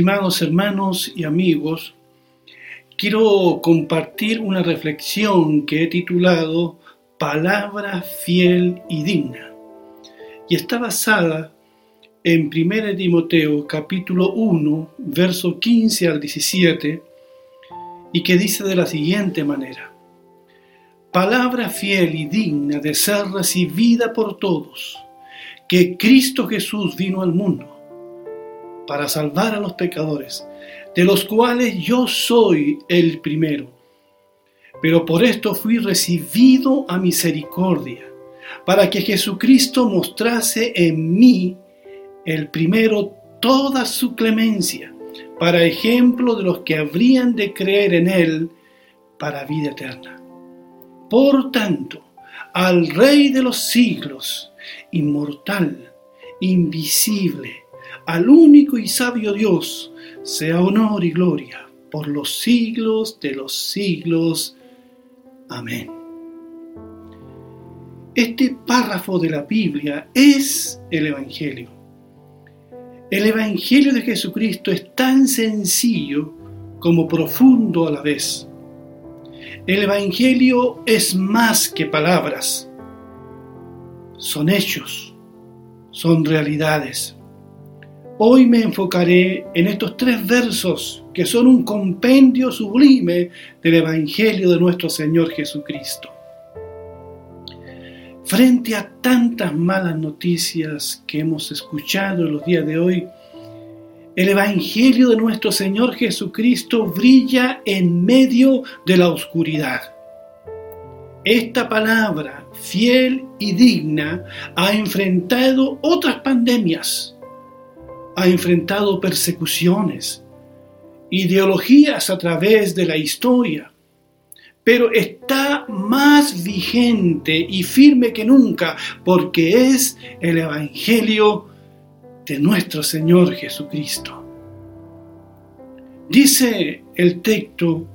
Estimados hermanos y amigos, quiero compartir una reflexión que he titulado Palabra fiel y digna. Y está basada en 1 Timoteo capítulo 1, verso 15 al 17, y que dice de la siguiente manera, Palabra fiel y digna de ser recibida por todos, que Cristo Jesús vino al mundo para salvar a los pecadores, de los cuales yo soy el primero. Pero por esto fui recibido a misericordia, para que Jesucristo mostrase en mí el primero toda su clemencia, para ejemplo de los que habrían de creer en Él para vida eterna. Por tanto, al Rey de los siglos, inmortal, invisible, al único y sabio Dios, sea honor y gloria por los siglos de los siglos. Amén. Este párrafo de la Biblia es el Evangelio el Evangelio de Jesucristo es tan sencillo como profundo a la vez. El Evangelio es más que palabras. Son hechos, son realidades. Hoy me enfocaré en estos tres versos que son un compendio sublime del Evangelio de nuestro Señor Jesucristo. Frente a tantas malas noticias que hemos escuchado en los días de hoy, el Evangelio de nuestro Señor Jesucristo brilla en medio de la oscuridad. Esta palabra, fiel y digna, ha enfrentado otras pandemias, ha enfrentado persecuciones, ideologías a través de la historia, pero está más vigente y firme que nunca porque es el Evangelio de nuestro Señor Jesucristo. Dice el texto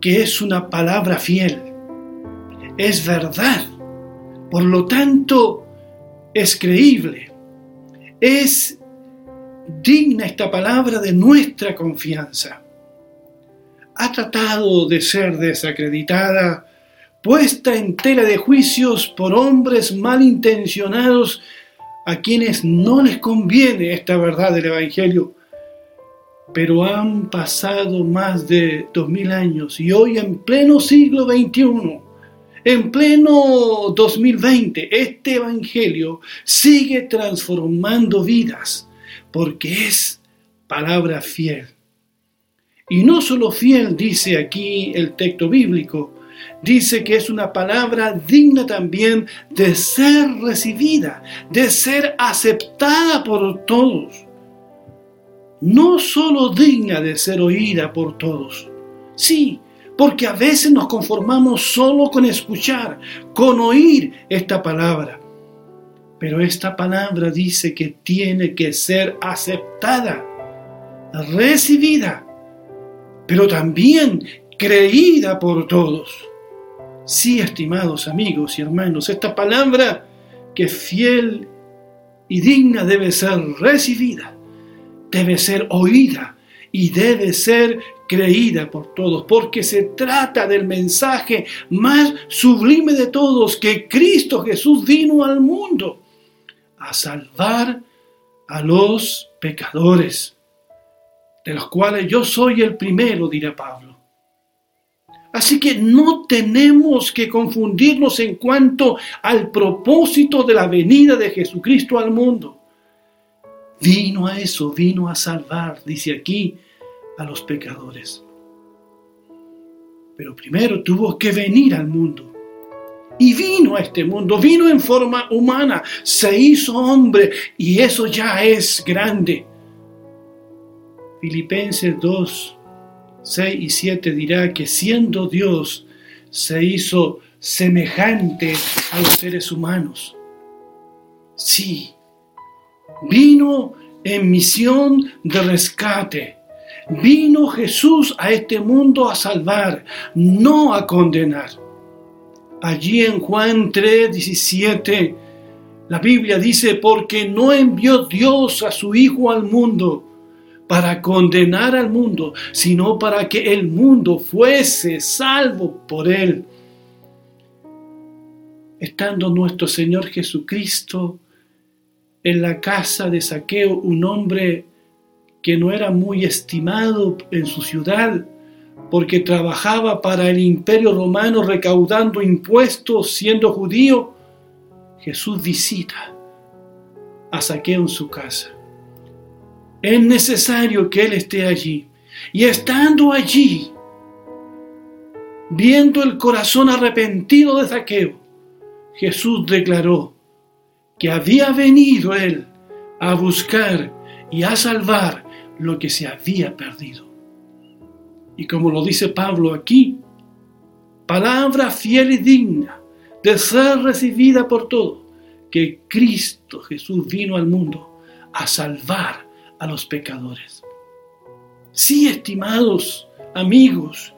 que es una palabra fiel, es verdad, por lo tanto es creíble, es digna esta palabra de nuestra confianza ha tratado de ser desacreditada, puesta en tela de juicios por hombres malintencionados a quienes no les conviene esta verdad del Evangelio. Pero han pasado más de dos mil años y hoy en pleno siglo XXI, en pleno 2020, este Evangelio sigue transformando vidas porque es palabra fiel. Y no solo fiel, dice aquí el texto bíblico, dice que es una palabra digna también de ser recibida, de ser aceptada por todos. No solo digna de ser oída por todos. Sí, porque a veces nos conformamos solo con escuchar, con oír esta palabra. Pero esta palabra dice que tiene que ser aceptada, recibida pero también creída por todos. Sí, estimados amigos y hermanos, esta palabra que fiel y digna debe ser recibida, debe ser oída y debe ser creída por todos, porque se trata del mensaje más sublime de todos, que Cristo Jesús vino al mundo a salvar a los pecadores de los cuales yo soy el primero, dirá Pablo. Así que no tenemos que confundirnos en cuanto al propósito de la venida de Jesucristo al mundo. Vino a eso, vino a salvar, dice aquí, a los pecadores. Pero primero tuvo que venir al mundo. Y vino a este mundo, vino en forma humana, se hizo hombre y eso ya es grande. Filipenses 2, 6 y 7 dirá que siendo Dios se hizo semejante a los seres humanos. Sí, vino en misión de rescate. Vino Jesús a este mundo a salvar, no a condenar. Allí en Juan 3, 17, la Biblia dice, porque no envió Dios a su Hijo al mundo para condenar al mundo, sino para que el mundo fuese salvo por él. Estando nuestro Señor Jesucristo en la casa de Saqueo, un hombre que no era muy estimado en su ciudad, porque trabajaba para el imperio romano recaudando impuestos siendo judío, Jesús visita a Saqueo en su casa. Es necesario que Él esté allí. Y estando allí, viendo el corazón arrepentido de Saqueo, Jesús declaró que había venido Él a buscar y a salvar lo que se había perdido. Y como lo dice Pablo aquí, palabra fiel y digna de ser recibida por todos, que Cristo Jesús vino al mundo a salvar a los pecadores. Sí, estimados amigos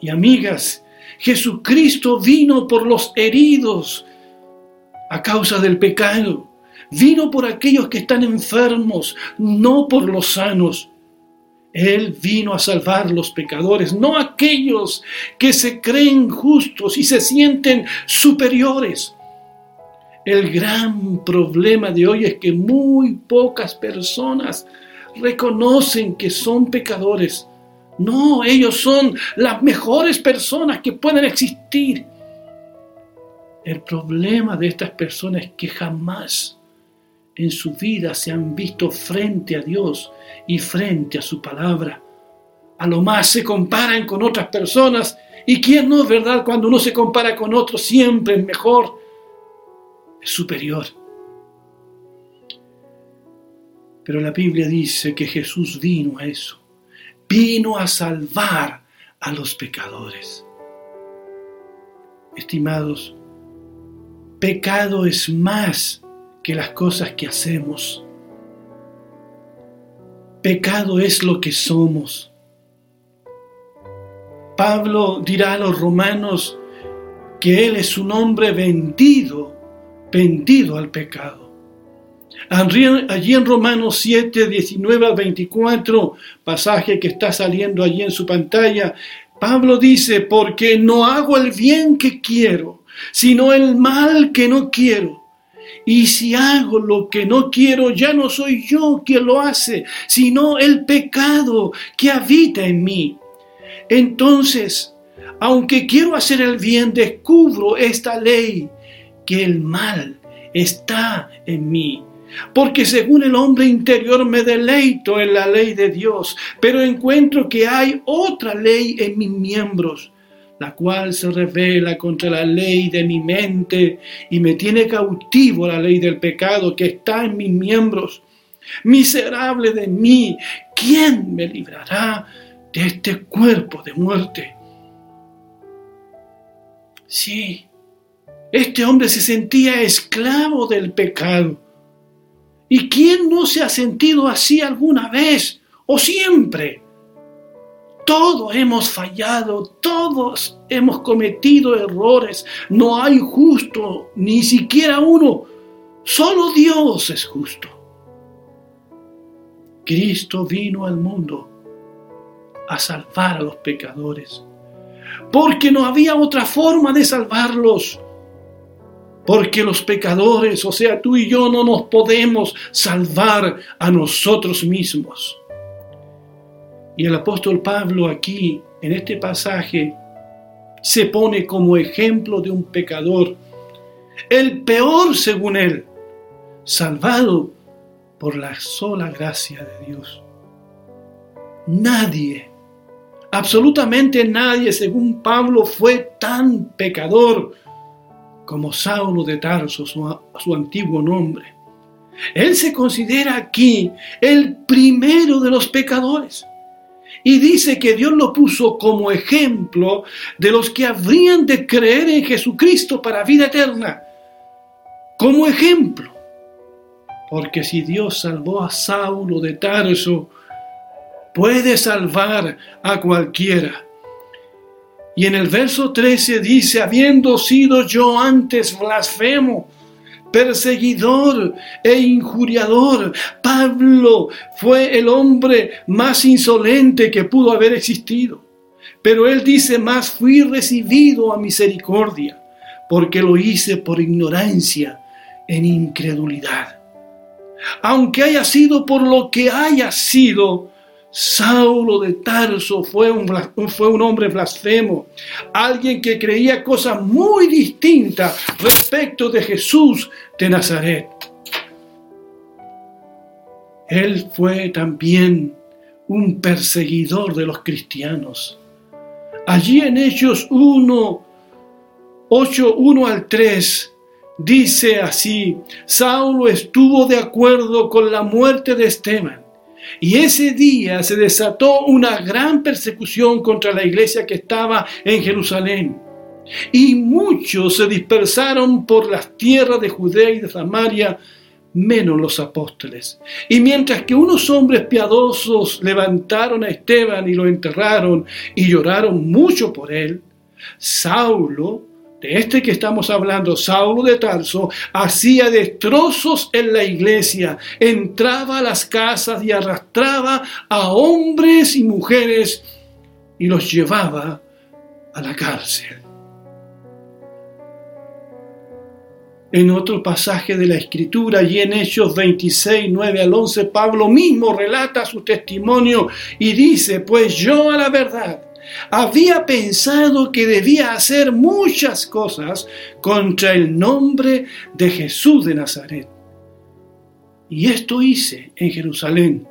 y amigas, Jesucristo vino por los heridos a causa del pecado. Vino por aquellos que están enfermos, no por los sanos. Él vino a salvar los pecadores, no aquellos que se creen justos y se sienten superiores. El gran problema de hoy es que muy pocas personas reconocen que son pecadores. No, ellos son las mejores personas que pueden existir. El problema de estas personas es que jamás en su vida se han visto frente a Dios y frente a su palabra. A lo más se comparan con otras personas. ¿Y quién no verdad? Cuando uno se compara con otros siempre es mejor es superior. Pero la Biblia dice que Jesús vino a eso, vino a salvar a los pecadores. Estimados, pecado es más que las cosas que hacemos. Pecado es lo que somos. Pablo dirá a los romanos que Él es un hombre vendido vendido al pecado. Allí en Romanos 7, 19 al 24, pasaje que está saliendo allí en su pantalla, Pablo dice, porque no hago el bien que quiero, sino el mal que no quiero. Y si hago lo que no quiero, ya no soy yo quien lo hace, sino el pecado que habita en mí. Entonces, aunque quiero hacer el bien, descubro esta ley que el mal está en mí. Porque según el hombre interior me deleito en la ley de Dios, pero encuentro que hay otra ley en mis miembros, la cual se revela contra la ley de mi mente y me tiene cautivo la ley del pecado que está en mis miembros. Miserable de mí, ¿quién me librará de este cuerpo de muerte? Sí, este hombre se sentía esclavo del pecado. ¿Y quién no se ha sentido así alguna vez o siempre? Todos hemos fallado, todos hemos cometido errores. No hay justo, ni siquiera uno. Solo Dios es justo. Cristo vino al mundo a salvar a los pecadores, porque no había otra forma de salvarlos porque los pecadores, o sea, tú y yo no nos podemos salvar a nosotros mismos. Y el apóstol Pablo aquí, en este pasaje, se pone como ejemplo de un pecador, el peor según él, salvado por la sola gracia de Dios. Nadie, absolutamente nadie, según Pablo, fue tan pecador como Saulo de Tarso, su, antiguo nombre. Él se considera aquí el primero de los pecadores. Y dice que Dios lo puso como ejemplo de los que habrían de creer en Jesucristo para vida eterna. Como ejemplo. Porque si Dios salvó a Saulo de Tarso, puede salvar a cualquiera. Y en el verso 13 dice, habiendo sido yo antes blasfemo, perseguidor e injuriador. Pablo fue el hombre más insolente que pudo haber existido. Pero él dice más, fui recibido a misericordia, porque lo hice por ignorancia, en incredulidad. Aunque haya sido por lo que haya sido, Saulo de Tarso fue un, fue un hombre blasfemo, alguien que creía cosas muy distintas respecto de Jesús de Nazaret. Él fue también un perseguidor de los cristianos. Allí en Hechos 1, 8, 1 al 3, dice así, Saulo estuvo de acuerdo con la muerte de Esteban y ese día se desató una gran persecución contra la iglesia que estaba en Jerusalén. Y muchos se dispersaron por las tierras de Judea y de Samaria, menos los apóstoles. Y mientras que unos hombres piadosos levantaron a Esteban y lo enterraron y lloraron mucho por él, Saulo de este que estamos hablando, Saulo de Tarso, hacía destrozos en la iglesia, entraba a las casas y arrastraba a hombres y mujeres y los llevaba a la cárcel. En otro pasaje de la Escritura y en Hechos 26, 9 al 11, Pablo mismo relata su testimonio y dice, pues yo a la verdad, había pensado que debía hacer muchas cosas contra el nombre de Jesús de Nazaret. Y esto hice en Jerusalén,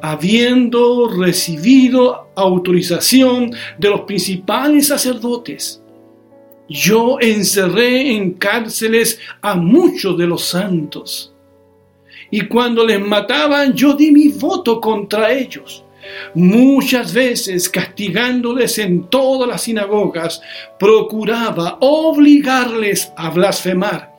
habiendo recibido autorización de los principales sacerdotes. Yo encerré en cárceles a muchos de los santos. Y cuando les mataban, yo di mi voto contra ellos Muchas veces castigándoles en todas las sinagogas, procuraba obligarles a blasfemar.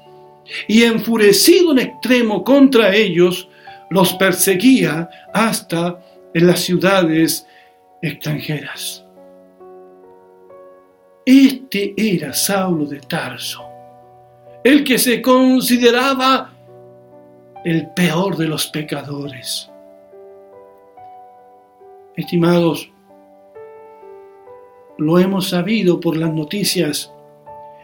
Y enfurecido en extremo contra ellos, los perseguía hasta en las ciudades extranjeras. Este era Saulo de Tarso, el que se consideraba el peor de los pecadores Estimados, lo hemos sabido por las noticias.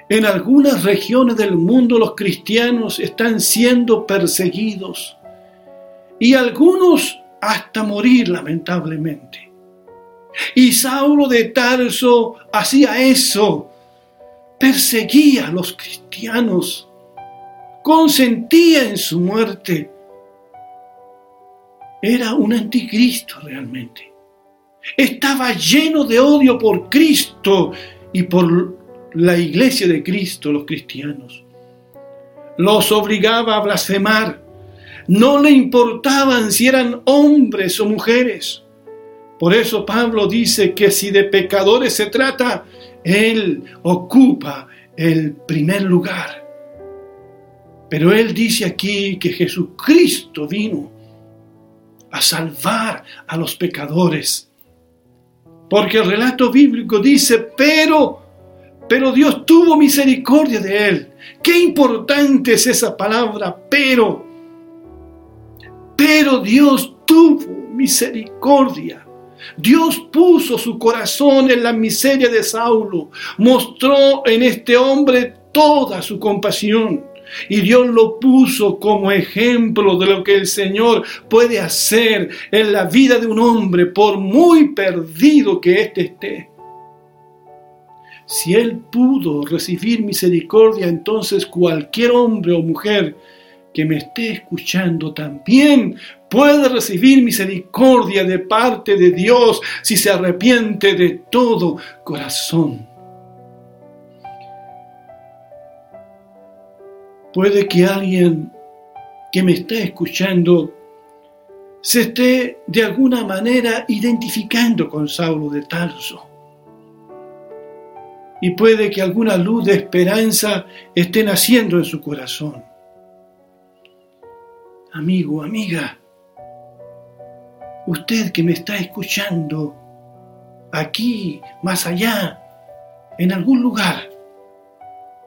En algunas regiones del mundo los cristianos están siendo perseguidos y algunos hasta morir lamentablemente. Y Saulo de Tarso hacía eso, perseguía a los cristianos, consentía en su muerte. Era un anticristo realmente estaba lleno de odio por Cristo y por la iglesia de Cristo, los cristianos. Los obligaba a blasfemar. No le importaban si eran hombres o mujeres. Por eso Pablo dice que si de pecadores se trata, Él ocupa el primer lugar. Pero Él dice aquí que Jesucristo vino a salvar a los pecadores porque el relato bíblico dice, pero, pero Dios tuvo misericordia de él. Qué importante es esa palabra, pero. Pero Dios tuvo misericordia. Dios puso su corazón en la miseria de Saulo, mostró en este hombre toda su compasión. Y Dios lo puso como ejemplo de lo que el Señor puede hacer en la vida de un hombre, por muy perdido que éste esté. Si Él pudo recibir misericordia, entonces cualquier hombre o mujer que me esté escuchando también puede recibir misericordia de parte de Dios si se arrepiente de todo corazón. Puede que alguien que me esté escuchando se esté de alguna manera identificando con Saulo de Tarso. Y puede que alguna luz de esperanza esté naciendo en su corazón. Amigo, amiga, usted que me está escuchando, aquí, más allá, en algún lugar,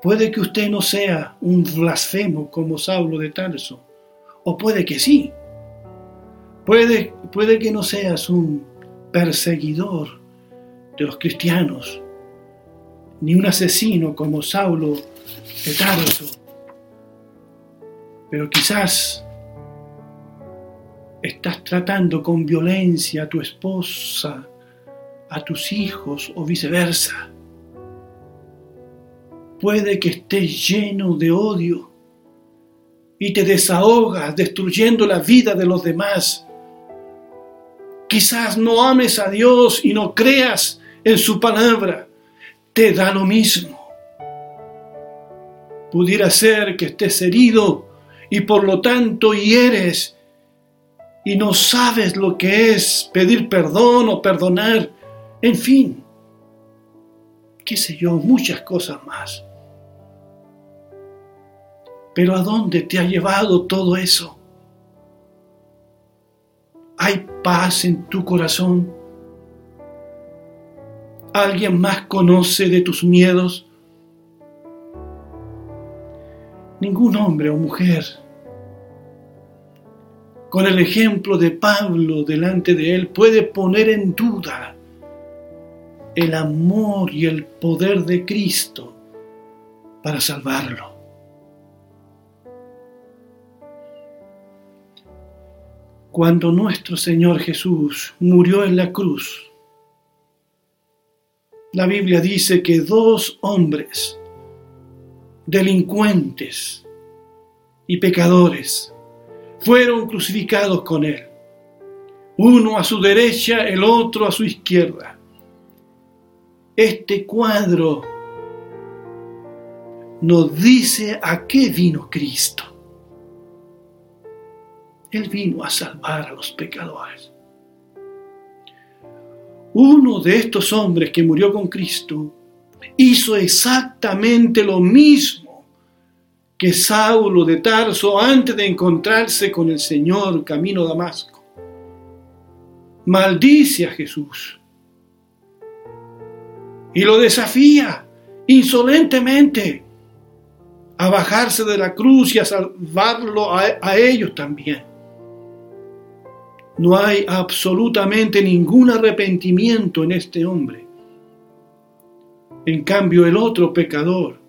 Puede que usted no sea un blasfemo como Saulo de Tarso, o puede que sí. Puede, puede que no seas un perseguidor de los cristianos, ni un asesino como Saulo de Tarso. Pero quizás estás tratando con violencia a tu esposa, a tus hijos o viceversa. Puede que estés lleno de odio y te desahogas destruyendo la vida de los demás. Quizás no ames a Dios y no creas en su palabra. Te da lo mismo. Pudiera ser que estés herido y por lo tanto hieres y no sabes lo que es pedir perdón o perdonar, en fin, qué sé yo, muchas cosas más. Pero ¿a dónde te ha llevado todo eso? ¿Hay paz en tu corazón? ¿Alguien más conoce de tus miedos? Ningún hombre o mujer con el ejemplo de Pablo delante de él, puede poner en duda el amor y el poder de Cristo para salvarlo. Cuando nuestro Señor Jesús murió en la cruz, la Biblia dice que dos hombres, delincuentes y pecadores, fueron crucificados con él, uno a su derecha, el otro a su izquierda. Este cuadro nos dice a qué vino Cristo. Él vino a salvar a los pecadores. Uno de estos hombres que murió con Cristo hizo exactamente lo mismo que Saulo de Tarso antes de encontrarse con el Señor camino a Damasco. Maldice a Jesús y lo desafía insolentemente a bajarse de la cruz y a salvarlo a, a ellos también. No hay absolutamente ningún arrepentimiento en este hombre. En cambio, el otro pecador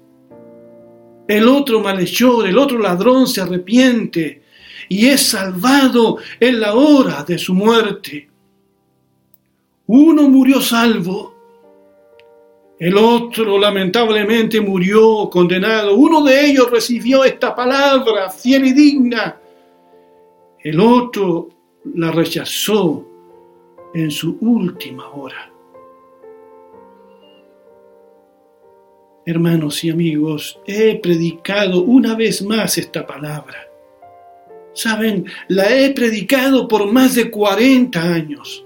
el otro malhechor, el otro ladrón se arrepiente y es salvado en la hora de su muerte. Uno murió salvo, el otro lamentablemente murió condenado. Uno de ellos recibió esta palabra fiel y digna. El otro la rechazó en su última hora. Hermanos y amigos, he predicado una vez más esta palabra. Saben, la he predicado por más de 40 años.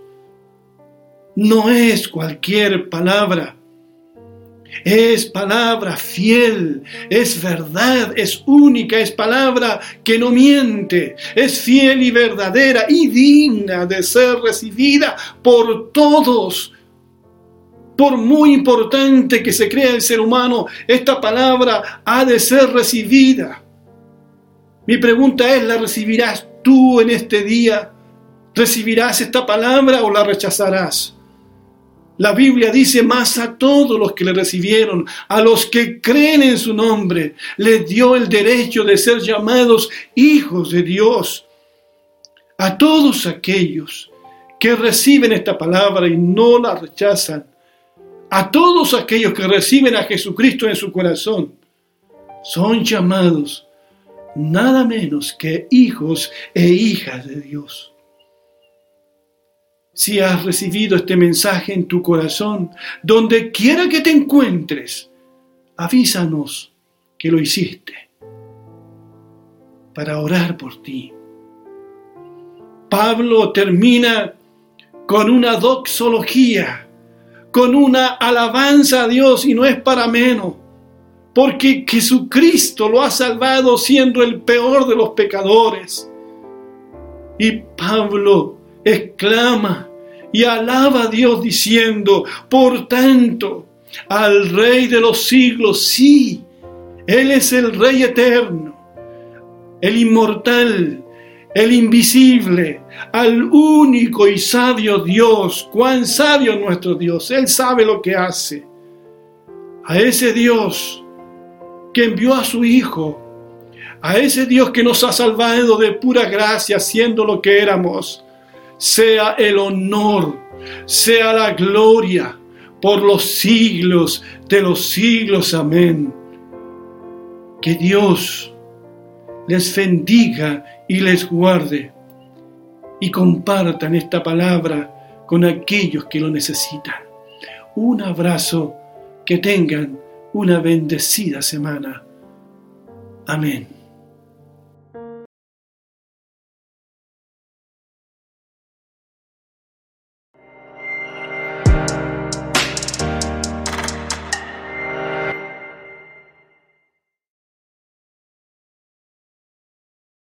No es cualquier palabra. Es palabra fiel, es verdad, es única, es palabra que no miente, es fiel y verdadera y digna de ser recibida por todos por muy importante que se crea el ser humano, esta palabra ha de ser recibida. Mi pregunta es, ¿la recibirás tú en este día? ¿Recibirás esta palabra o la rechazarás? La Biblia dice más a todos los que le recibieron, a los que creen en su nombre, les dio el derecho de ser llamados hijos de Dios. A todos aquellos que reciben esta palabra y no la rechazan, a todos aquellos que reciben a Jesucristo en su corazón, son llamados nada menos que hijos e hijas de Dios. Si has recibido este mensaje en tu corazón, donde quiera que te encuentres, avísanos que lo hiciste para orar por ti. Pablo termina con una doxología con una alabanza a Dios y no es para menos, porque Jesucristo lo ha salvado siendo el peor de los pecadores. Y Pablo exclama y alaba a Dios diciendo, por tanto, al Rey de los siglos, sí, Él es el Rey eterno, el inmortal, el invisible, al único y sabio Dios. Cuán sabio nuestro Dios. Él sabe lo que hace. A ese Dios que envió a su Hijo, a ese Dios que nos ha salvado de pura gracia, siendo lo que éramos, sea el honor, sea la gloria por los siglos de los siglos. Amén. Que Dios les bendiga y les guarde y compartan esta palabra con aquellos que lo necesitan. Un abrazo, que tengan una bendecida semana. Amén.